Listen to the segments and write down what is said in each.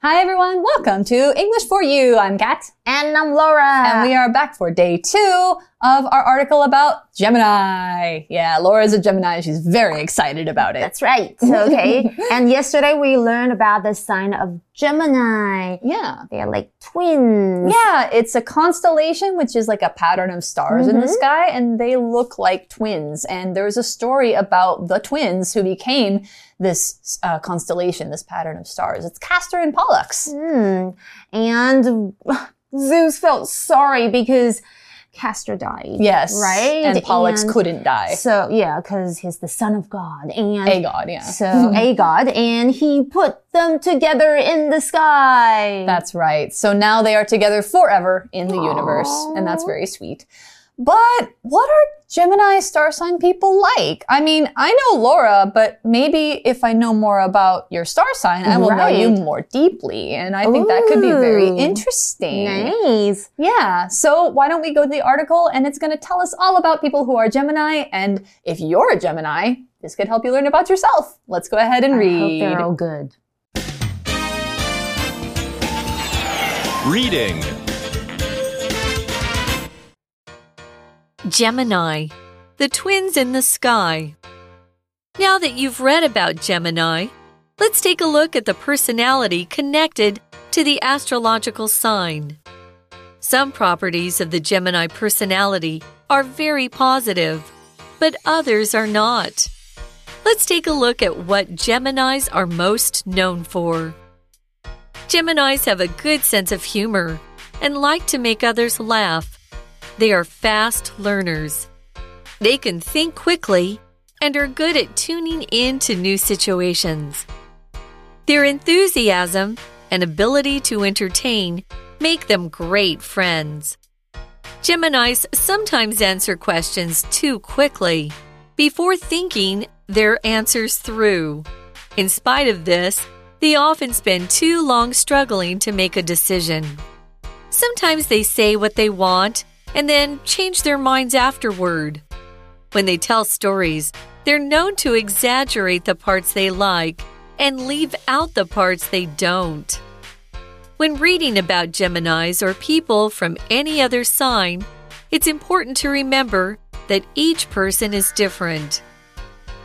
Hi everyone, welcome to English for You. I'm Kat. And I'm Laura. And we are back for day two of our article about Gemini. Yeah, Laura's a Gemini. She's very excited about it. That's right. Okay. and yesterday we learned about the sign of Gemini. Yeah. They're like twins. Yeah, it's a constellation, which is like a pattern of stars in the sky, and they look like twins. And there's a story about the twins who became this uh, constellation, this pattern of stars. It's Castor and Pollux. Hmm. And Zeus felt sorry because Castor died. Yes. Right? And Pollux And couldn't die. So, yeah, because he's the son of God. And A god, yeah. so, a God. And he put them together in the sky. That's right. So now they are together forever in the universe, and that's very sweet. But what are Gemini star sign people like? I mean, I know Laura, but maybe if I know more about your star sign, I will know you more deeply. And I think that could be very interesting. nice. Yeah. So why don't we go to the article and it's going to tell us all about people who are Gemini. And if you're a Gemini, this could help you learn about yourself. Let's go ahead and I hope read. they're all good. Reading Gemini, the twins in the sky. Now that you've read about Gemini, let's take a look at the personality connected to the astrological sign. Some properties of the Gemini personality are very positive, but others are not. Let's take a look at what Geminis are most known for. Geminis have a good sense of humor and like to make others laugh. They are fast learners. They can think quickly and are good at tuning in to new situations. Their enthusiasm and ability to entertain make them great friends. Geminis sometimes answer questions too quickly before thinking their answers through. In spite of this, they often spend too long struggling to make a decision. Sometimes they say what they want and then change their minds afterward. When they tell stories, they're known to exaggerate the parts they like and leave out the parts they don't. When reading about Geminis or people from any other sign, it's important to remember that each person is different.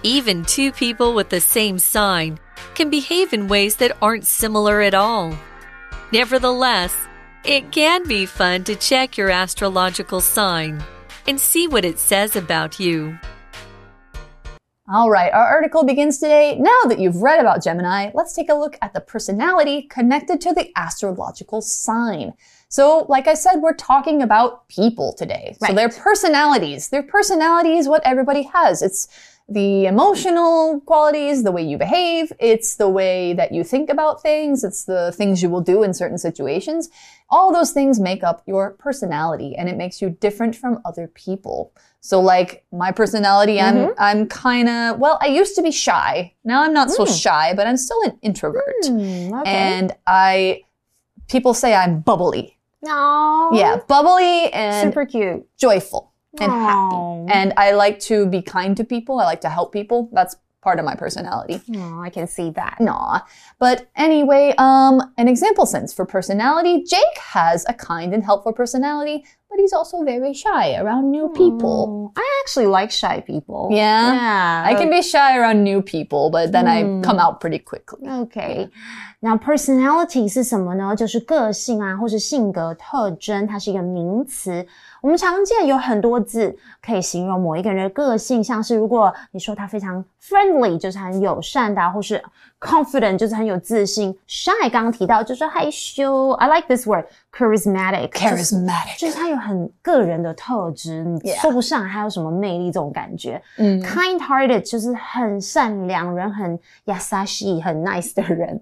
Even two people with the same sign can behave in ways that aren't similar at all. Nevertheless, it can be fun to check your astrological sign and see what it says about you. All right, our article begins today. Now that you've read about Gemini, let's take a look at the personality connected to the astrological sign. So, like I said, we're talking about people today. So their personalities. Their personality is what everybody has. It's the emotional qualities, the way you behave, it's the way that you think about things, it's the things you will do in certain situations. All those things make up your personality and it makes you different from other people. So like my personality, I'm I'm kind of well, I used to be shy. Now I'm not so shy, but I'm still an introvert. Hmm, okay. And I people say I'm bubbly. no. Yeah, bubbly and Super cute. joyful and Aw. happy. And I like to be kind to people. I like to help people. That's part of my personality. Oh, I can see that. Nah. But anyway, um, an example sense for personality, Jake has a kind and helpful personality, but he's also very shy around new people. Oh, I actually like shy people. Yeah? Yeah. I can be shy around new people, but then I come out pretty quickly. OK，那 personality 是什么呢？就是个性啊，或是性格特征，它是一个名词。 我们常见有很多字可以形容某一个人的个性，像是如果你说他非常 friendly，就是很友善的，或是 confident，就是很有自信；shy 刚刚提到就是害羞，I like this word，charismatic，charismatic，就是他有很个人的特质，你说不上他有什么魅力这种感觉。嗯，kind-hearted 就是很善良人，很 yasashi，很 nice 的人。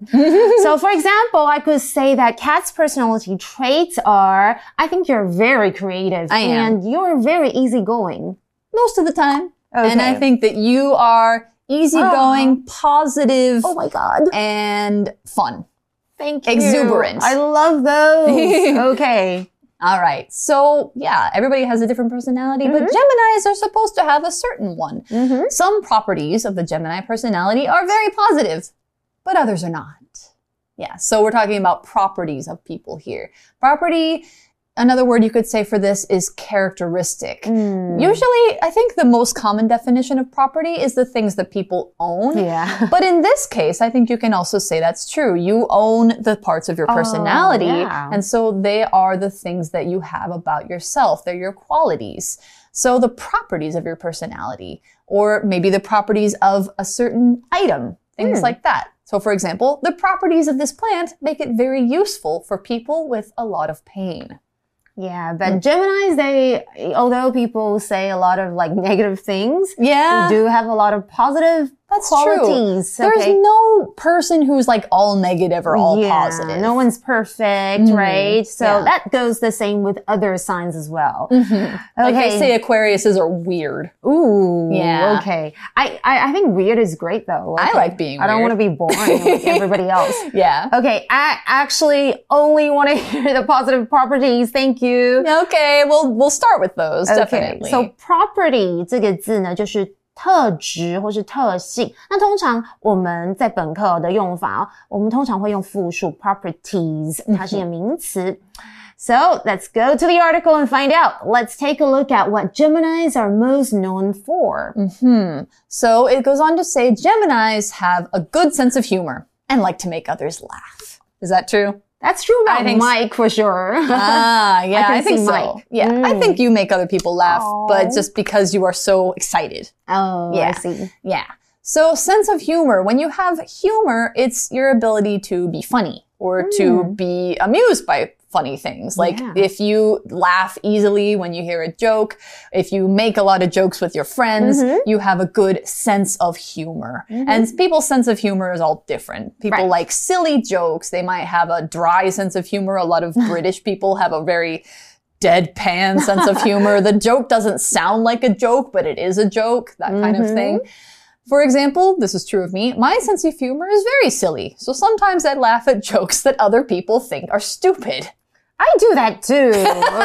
so for example, I could say that Kat's personality traits are I think you're very creative. I am. and you're very easygoing. Most of the time. Okay. And I think that you are easygoing, positive, Oh my god! and fun. Thank you. Exuberant. I love those. okay. All right. So, yeah, everybody has a different personality, but Geminis are supposed to have a certain one. Mhm. Some properties of the Gemini personality are very positive, but others are not. Yeah, so we're talking about properties of people here. Property, another word you could say for this is characteristic. Mm. Usually, I think the most common definition of property is the things that people own. Yeah. But in this case, I think you can also say that's true. You own the parts of your personality, Oh, yeah. and so they are the things that you have about yourself. They're your qualities. So the properties of your personality, or maybe the properties of a certain item, things Hmm. like that. So for example, the properties of this plant make it very useful for people with a lot of pain. Yeah, but mm. Geminis, they, although people say a lot of like negative things, Yeah. they do have a lot of positive That's true. qualities. There's okay? no person who's like all negative or all yeah, positive. No one's perfect, Mhm. right? So Yeah. that goes the same with other signs as well. Mhm. Like Okay. they say Aquariuses are weird. Ooh, Yeah. Okay. I, I I think weird is great though. I Okay. like being I don't weird. want to be boring like everybody else. Yeah. Okay, I actually only want to hear the positive properties. Thank you. Okay, well, we'll start with those, Okay, definitely. so property 这个字呢，就是 特质或是特性。那通常我们在本课的用法哦，我们通常会用复数 properties，它是一个名词。So let's go to the article and find out. Let's take a look at what Geminis are most known for. hmm. So it goes on to say Geminis have a good sense of humor and like to make others laugh. Is that true? That's true about I think. Mike for sure. ah, yeah, can I, think so. Mike. Yeah, I Mm. think you make other people laugh, Aw. but just because you are so excited. oh, I Yeah. see. Yeah. So sense of humor. When you have humor, it's your ability to be funny or to be amused by funny things. Like Yeah. if you laugh easily when you hear a joke, if you make a lot of jokes with your friends, mm-hmm. you have a good sense of humor. Mm-hmm. And people's sense of humor is all different. People Right. like silly jokes. They might have a dry sense of humor. A lot of British people have a very deadpan sense of humor. The joke doesn't sound like a joke, but it is a joke, that kind of thing. Mm-hmm. For example, this is true of me, my sense of humor is very silly. So sometimes I laugh at jokes that other people think are stupid. I do that too.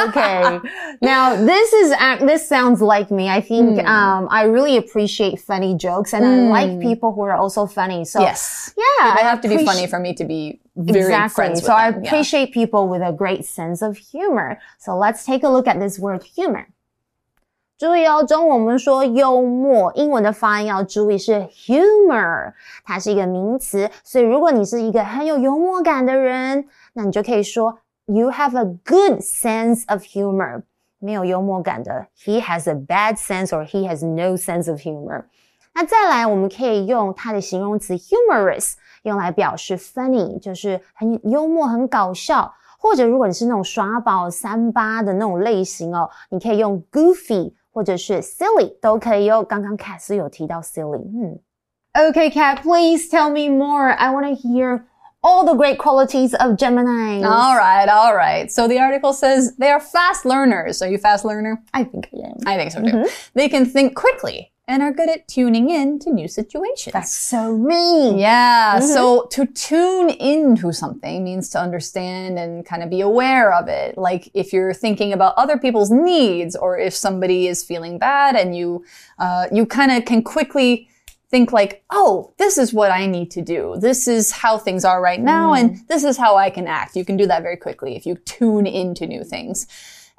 Okay. now this is ac- this sounds like me. I think Hmm. um, I really appreciate funny jokes, and I like people who are also funny. So Yes. yeah, They I have to be appreci- funny for me to be very exactly. friends with so I them. Yeah. appreciate people with a great sense of humor. So let's take a look at this word humor. 注意哦，中文我们说幽默，英文的发音要注意是 humor，它是一个名词，所以如果你是一个很有幽默感的人，那你就可以说 you have a good sense of humor。没有幽默感的，he has a bad sense or he has no sense of humor。那再来，我们可以用它的形容词 humorous 用来表示 funny，就是很幽默、很搞笑。或者如果你是那种耍宝三八的那种类型哦，你可以用 goofy 或者是 silly 都可以哦。刚刚 Cat 是有提到 silly，嗯。Okay, Cat, please tell me more. I want to hear all the great qualities of Gemini. All right, all right. So the article says they are fast learners. Are you fast learner? I think I am. I think so too. They can think quickly and are good at tuning in to new situations. That's so me. Yeah. So to tune into something means to understand and kind of be aware of it. Like if you're thinking about other people's needs or if somebody is feeling bad and you, uh, you kind of can quickly think like, oh, this is what I need to do. This is how things are right now. And mm. this is how I can act. You can do that very quickly if you tune into new things.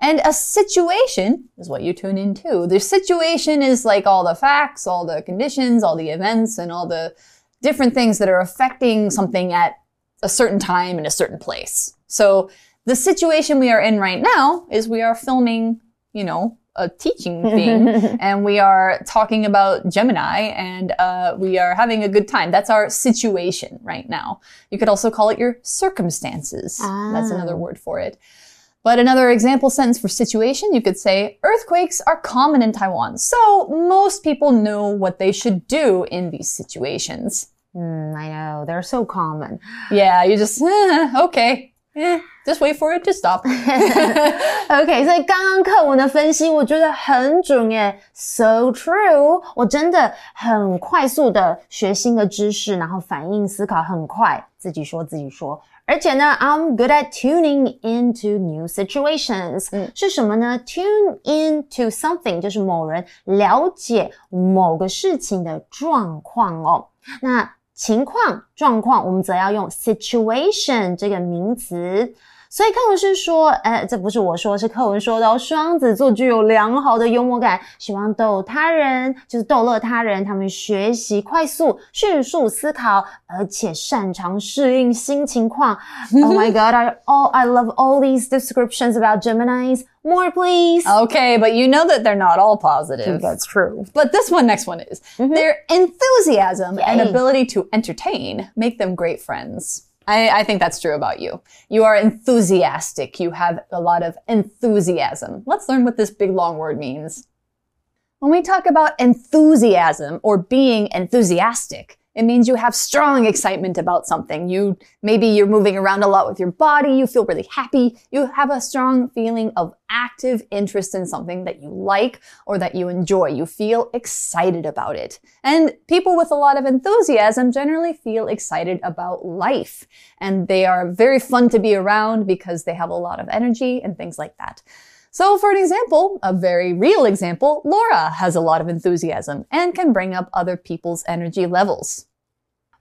And a situation is what you tune into. The situation is like all the facts, all the conditions, all the events, and all the different things that are affecting something at a certain time in a certain place. So the situation we are in right now is we are filming, you know, a teaching thing and we are talking about Gemini and uh, we are having a good time. That's our situation right now. You could also call it your circumstances. That's another word for it. But another example sentence for situation, you could say, earthquakes are common in Taiwan. So most people know what they should do in these situations. Mm, I know. They're so common. Yeah, you just, eh, okay. Eh, just wait for it to stop. OK，所以刚刚课文的分析，我觉得很准耶，so true。我真的很快速的学新的知识，然后反应思考很快，自己说自己说。而且呢，I'm good at tuning into new situations、是什么呢？Tune into something 就是某人了解某个事情的状况哦。那 情况、 状况，我们则要用 situation 这个名词。所以课文是说，呃，这不是我说，是课文说的哦。双子座具有良好的幽默感，喜欢逗他人，就是逗乐他人。他们学习快速、迅速思考，而且擅长适应新情况。oh my god, I all I love all these descriptions about Gemini's. More, please. Okay, but you know that they're not all positive. That's true. But this one, next one is. Their enthusiasm and Yay. ability to entertain make them great friends. I, I think that's true about you. You are enthusiastic. You have a lot of enthusiasm. Let's learn what this big long word means. When we talk about enthusiasm or being enthusiastic, it means you have strong excitement about something. You, maybe you're moving around a lot with your body. You feel really happy. You have a strong feeling of active interest in something that you like or that you enjoy. You feel excited about it. And people with a lot of enthusiasm generally feel excited about life. And they are very fun to be around because they have a lot of energy and things like that. So for an example, a very real example, Laura has a lot of enthusiasm and can bring up other people's energy levels.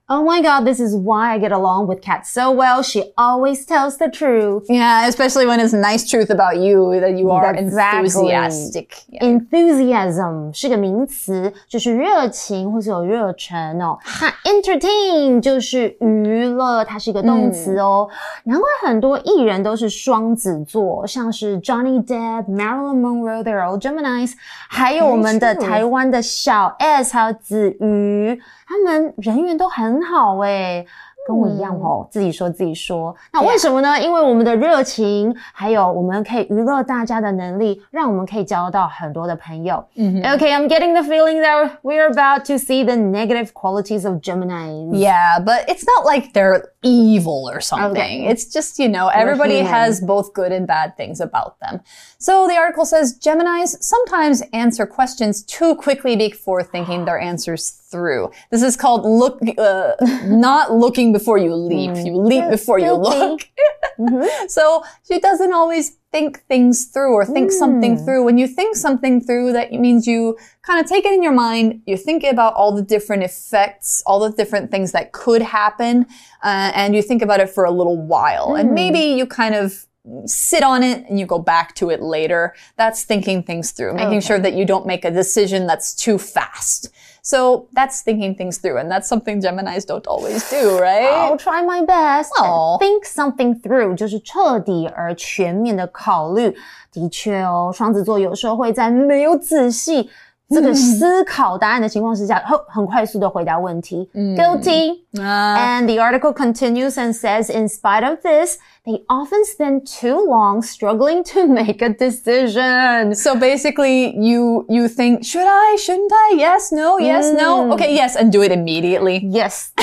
Oh my god, this is why I get along with Kat so well. She always tells the truth. Yeah, especially when it's nice truth about you that you are Exactly. enthusiastic. Yeah. Enthusiasm 是个名词，就是热情或是有热忱哦。那 entertain 就是娱乐，它是一个动词哦。难怪很多艺人都是双子座，像是 Johnny Depp、Marilyn Monroe，they're all Gemini's，还有我们的 Very true. 台湾的小 S 还有子瑜，他们人缘都很 好诶。跟我一样哦，自己说自己说。那为什么呢？因为我们的热情，还有我们可以娱乐大家的能力，让我们可以交到很多的朋友。Okay, I'm getting the feeling that we're about to see the negative qualities of Gemini. Yeah, but it's not like they're evil or something. Okay. It's just, you know, everybody has both good and bad things about them. So the article says Geminis sometimes answer questions too quickly before thinking their answers through. This is called look, uh, not looking before you leap. You leap before you Guilty. Mm-hmm. look. So she doesn't always think things through or think something mm. through. When you think something through, that means you kind of take it in your mind. You're thinking about all the different effects, all the different things that could happen, uh, and you think about it for a little while. And mm-hmm. maybe you kind of sit on it and you go back to it later. That's thinking things through, making sure that you don't make a decision that's too fast. So that's thinking things through, and that's something Geminis don't always do, right? I'll try my best. Aw. Think something through 就是彻底而全面的考虑。的确哦，双子座有时候会在没有仔细 这个思考答案的情况之下，很很快速的回答问题。Guilty. And the article continues and says, in spite of this, they often spend too long struggling to make a decision. So basically, you you think, should I? Shouldn't I? Yes, no, yes, no. Okay, yes, and do it immediately. Yes.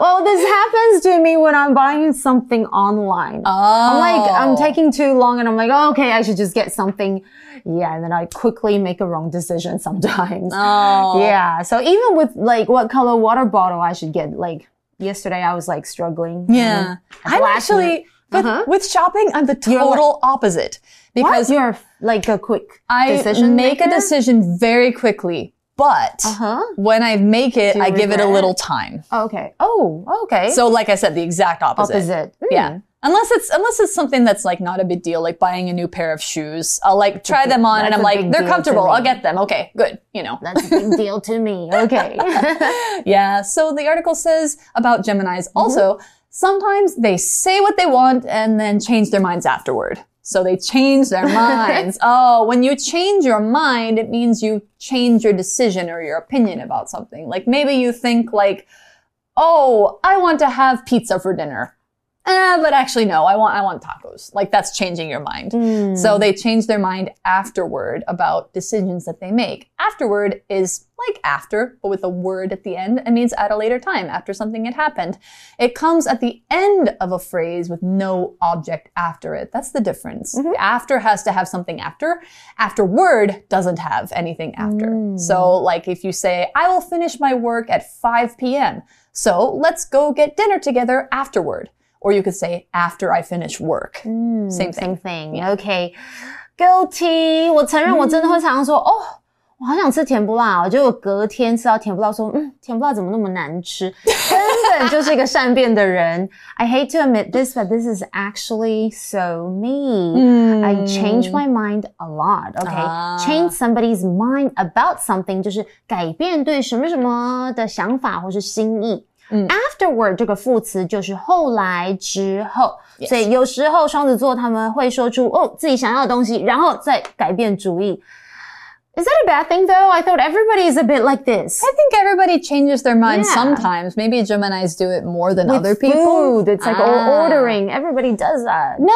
well, this happens to me when I'm buying something online. I'm like, I'm taking too long and I'm like, oh, okay, I should just get something. Yeah. And then I quickly make a wrong decision sometimes. Oh. Yeah. So even with like what color water bottle I should get, like yesterday I was like struggling. Yeah. I'm actually with, Uh-huh. with shopping, I'm the You're like- total opposite Because because you're like a quick I make a decision very quickly, but Uh-huh. when I make it, I give it a little time. Okay. Oh, okay. So, like I said, the exact opposite. opposite. Hmm. Yeah. Unless it's unless it's something that's like not a big deal, like buying a new pair of shoes. I'll like try them on and I'm like, they're comfortable. I'll get them. Okay, good. You know. That's a big deal to me. Okay. Yeah. So the article says about Geminis Mm-hmm. also, sometimes they say what they want and then change their minds afterward. So they change their minds. oh, when you change your mind, it means you change your decision or your opinion about something. Like maybe you think like, oh, I want to have pizza for dinner. Eh, but actually no, I want, I want tacos. Like that's changing your mind. Hmm. So they change their mind afterward about decisions that they make. Afterward is like after, but with a word at the end. It means at a later time, after something had happened. It comes at the end of a phrase with no object after it. That's the difference. After has to have something after. Afterward doesn't have anything after. So like if you say, I will finish my work at 5 p.m. So let's go get dinner together afterward Or you could say, after I finish work. Same thing. Same thing. OK. Guilty. 我承认我真的会常常说，哦， 我好想吃甜不辣哦，结果隔天吃到甜不辣，说嗯，甜不辣怎么那么难吃？根本就是一个善变的人。I hate to admit this, but this is actually so me. I change my mind a lot. Okay, 啊 change somebody's mind about something 就是改变对什么什么的想法或是心意。 嗯 Afterward 这个副词就是后来之后 Yes 所以有时候双子座他们会说出哦自己想要的东西，然后再改变主意。Is that a bad thing though? I thought everybody is a bit like this. I think everybody changes their mind Yeah. sometimes. Maybe Geminis do it more than With other people. food, it's like Ah. or ordering. Everybody does that. No,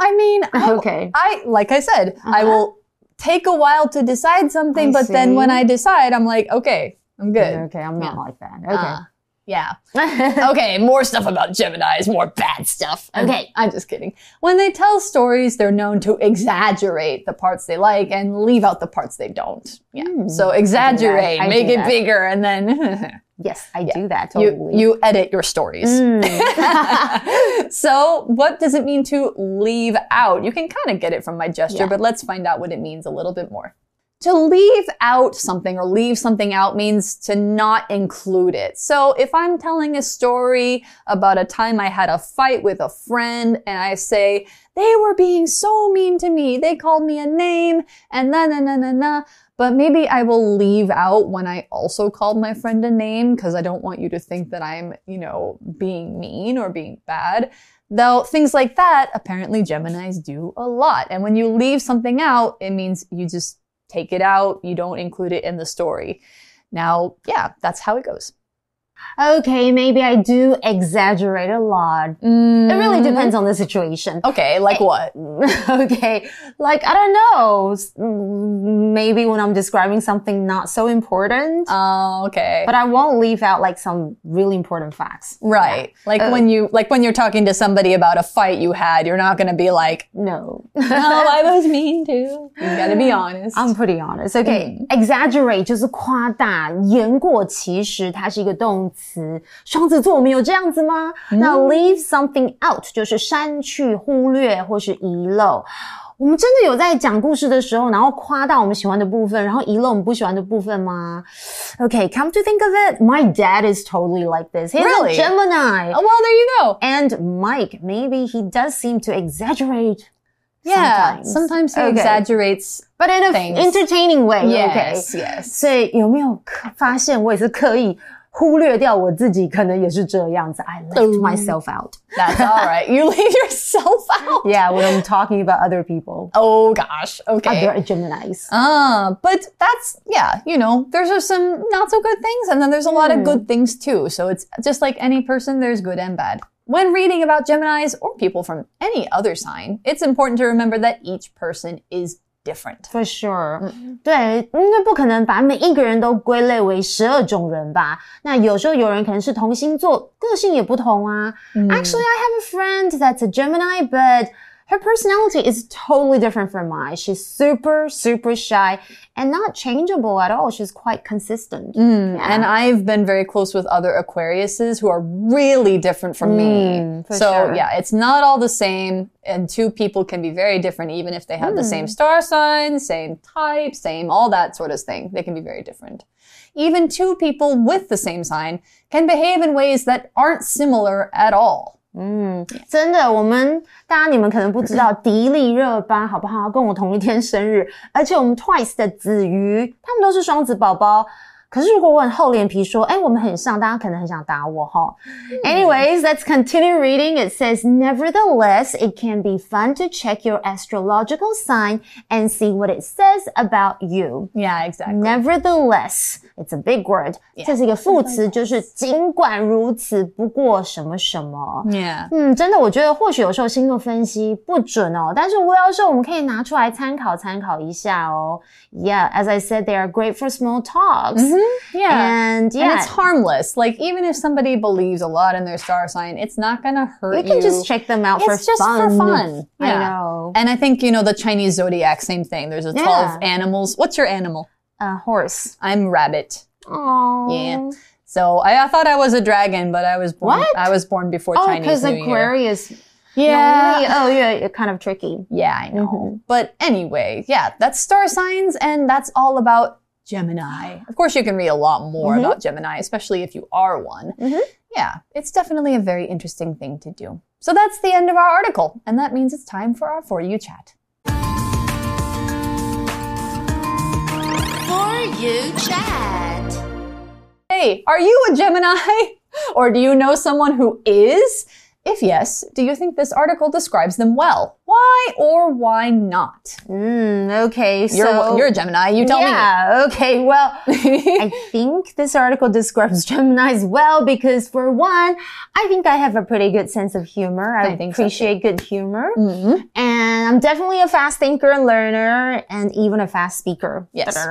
I mean, I, Okay. I like I said, I Uh-huh. will take a while to decide something, I but then when see. I decide, I'm like, okay, I'm good. Okay, I'm not Yeah. like that. Okay. Uh, yeah. okay, more stuff about Geminis, more bad stuff. Okay. I'm just kidding. When they tell stories, they're known to exaggerate the parts they like and leave out the parts they don't. Yeah. So exaggerate, make it that. bigger, and then yes, I do that you you edit your stories. Mm. so, what does it mean to leave out? You can kind of get it from my gesture, Yeah. but let's find out what it means a little bit more. To leave out something or leave something out means to not include it. So, if I'm telling a story about a time I had a fight with a friend and I say, they were being so mean to me, they called me a name, and na na na na na. But maybe I will leave out when I also called my friend a name because I don't want you to think that I'm, you know, being mean or being bad. Though things like that, apparently Geminis do a lot. And when you leave something out, it means you just take it out, you don't include it in the story. Now, yeah, that's how it goes okay, maybe I do exaggerate a lot. It really depends on the situation. Okay, like what? okay, like I don't know. s- mm, Maybe when I'm describing something not so important, Oh, okay. but I won't leave out like some really important facts. Right. Like Uh, when you like when you're talking to somebody about a fight you had, you're not gonna be like, No. "No, I was mean too." You gotta be honest. I'm pretty honest. Okay, exaggerate 就是夸大、言过其实，它是一个动 词。双子座，我们有这样子吗？那 leave something out 就是删去、忽略或是遗漏。我们真的有在讲故事的时候，然后夸大我们喜欢的部分，然后遗漏我们不喜欢的部分吗？Okay, come to think of it, my dad is totally like this. He's Really? a Gemini. oh, well, there you go. And Mike, maybe he does seem to exaggerate. Yeah, sometimes. sometimes he Okay. exaggerates. But in a Things. entertaining way. Yes, okay. yes. 所以有没有刻发现我也是刻意 忽略掉我自己，可能也是这样子。I left Oh. myself out. That's all right. You leave yourself out. Yeah, when I'm talking about other people, Oh gosh. Okay. other Geminis. Ah, but that's yeah, you know, there's are some not so good things and then there's a lot of good things too. So it's just like any person, there's good and bad. When reading about Geminis or people from any other sign, it's important to remember that each person is different. For sure，、对，应该不可能把每一个人都归类为十二种人吧？那有时候有人可能是同星座，个性也不同啊。Actually, I have a friend that's a Gemini, but her personality is totally different from mine. She's super, super shy and not changeable at all. She's quite consistent. And I've been very close with other Aquariuses who are really different from me. Mm, for So sure. yeah, it's not all the same. And two people can be very different, even if they have the Mm. same star sign, same type, same all that sort of thing. They can be very different. Even two people with the same sign can behave in ways that aren't similar at all. 真的，我们大家你们可能不知道，迪丽热巴好不好？跟我同一天生日，而且我们 Twice 的子瑜，他们都是双子宝宝。可是如果我很厚脸皮说，哎，我们很像，大家可能很想打我哈。Anyways, let's continue reading. It says, nevertheless, it can be fun to check your astrological sign and see what it says about you. Yeah, exactly. Nevertheless, it's a big word. 这是一个副词，就是尽管如此，不过什么什么。 Yeah. 嗯，真的，我觉得或许有时候星座分析不准哦，但是无聊的时候我们可以拿出来参考参考一下哦。Yeah, as I said, they are great for small talks. Yeah. And And yeah, it's harmless. Like even if somebody believes a lot in their star sign, it's not gonna hurt you you. can just check them out for It's just fun. for fun. I Yeah. know. And I think, you know, the Chinese zodiac, same thing. There's a 12 Yeah. animals. What's your animal? A horse. I'm rabbit. Oh. Yeah. So I, I thought I was a dragon, but I was born, What? I was born before Oh, Chinese because New Year. Aquarius. Yeah. Oh, yeah, kind of tricky. Yeah, I know. Mm-hmm. But anyway, yeah, that's star signs and that's all about Gemini. Of course, you can read a lot more Mhm. about Gemini, especially if you are one. Mhm. Yeah, it's definitely a very interesting thing to do. So that's the end of our article, and that means it's time for our For You chat. For you chat. Hey, are you a Gemini? Or do you know someone who is? If yes, do you think this article describes them well? Why or why not? Mm, okay, You're, so you're a Gemini, you tell me. yeah, okay. Well. I think this article describes Geminis well because, for one, I think I have a pretty good sense of humor. I, I think so, appreciate good humor. Mhm. And I'm definitely a fast thinker and learner and even a fast speaker. Yes.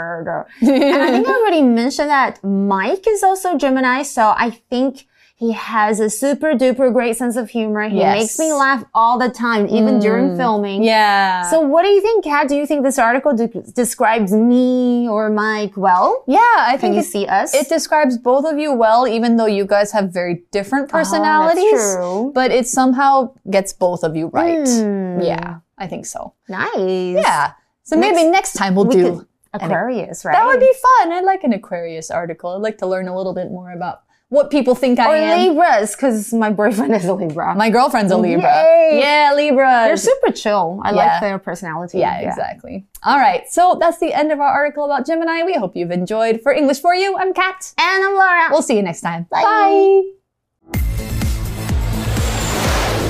And I think I already mentioned that Mike is also Gemini, so I think he has a super duper great sense of humor. He Yes. makes me laugh all the time, even during filming. Yeah. So what do you think, Kat? Do you think this article de- describes me or Mike well? yeah, I Can think you it, see us? it describes both of you well, even though you guys have very different personalities. Oh, that's true. But it somehow gets both of you right. Hmm. Yeah, I think so. Nice. Yeah. So maybe next time we'll We do. Aquarius, right? That would be fun. I like an Aquarius article. I'd like to learn a little bit more about what people think I Or am. Libras, because my boyfriend is a Libra. My girlfriend's a Libra. Yay. Yeah, Libra. They're super chill. I Yeah. like their personality. Yeah, exactly. All right. So that's the end of our article about Gemini. We hope you've enjoyed. For English for You, I'm Kat. And I'm Laura. We'll see you next time. Bye.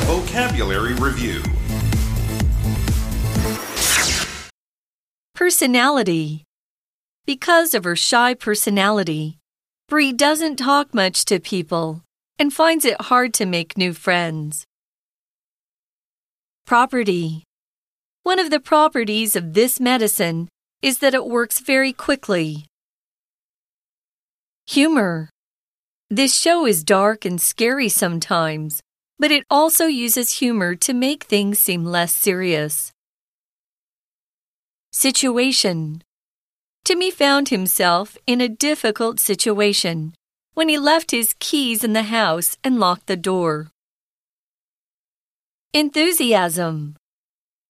Vocabulary Review Personality. Because of her shy personality, Brie doesn't talk much to people and finds it hard to make new friends. Property. One of the properties of this medicine is that it works very quickly. Humor. This show is dark and scary sometimes, but it also uses humor to make things seem less serious. Situation. Timmy found himself in a difficult situation when he left his keys in the house and locked the door. Enthusiasm.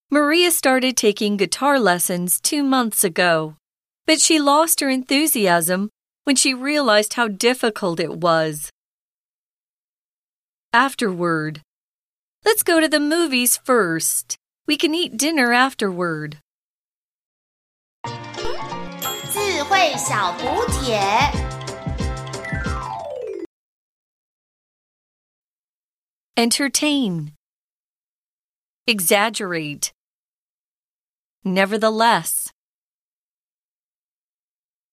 Maria started taking guitar lessons two months ago, but she lost her enthusiasm when she realized how difficult it was. Afterward. Let's go to the movies first. We can eat dinner afterward. 智慧小补帖。 Entertain. Exaggerate. Nevertheless.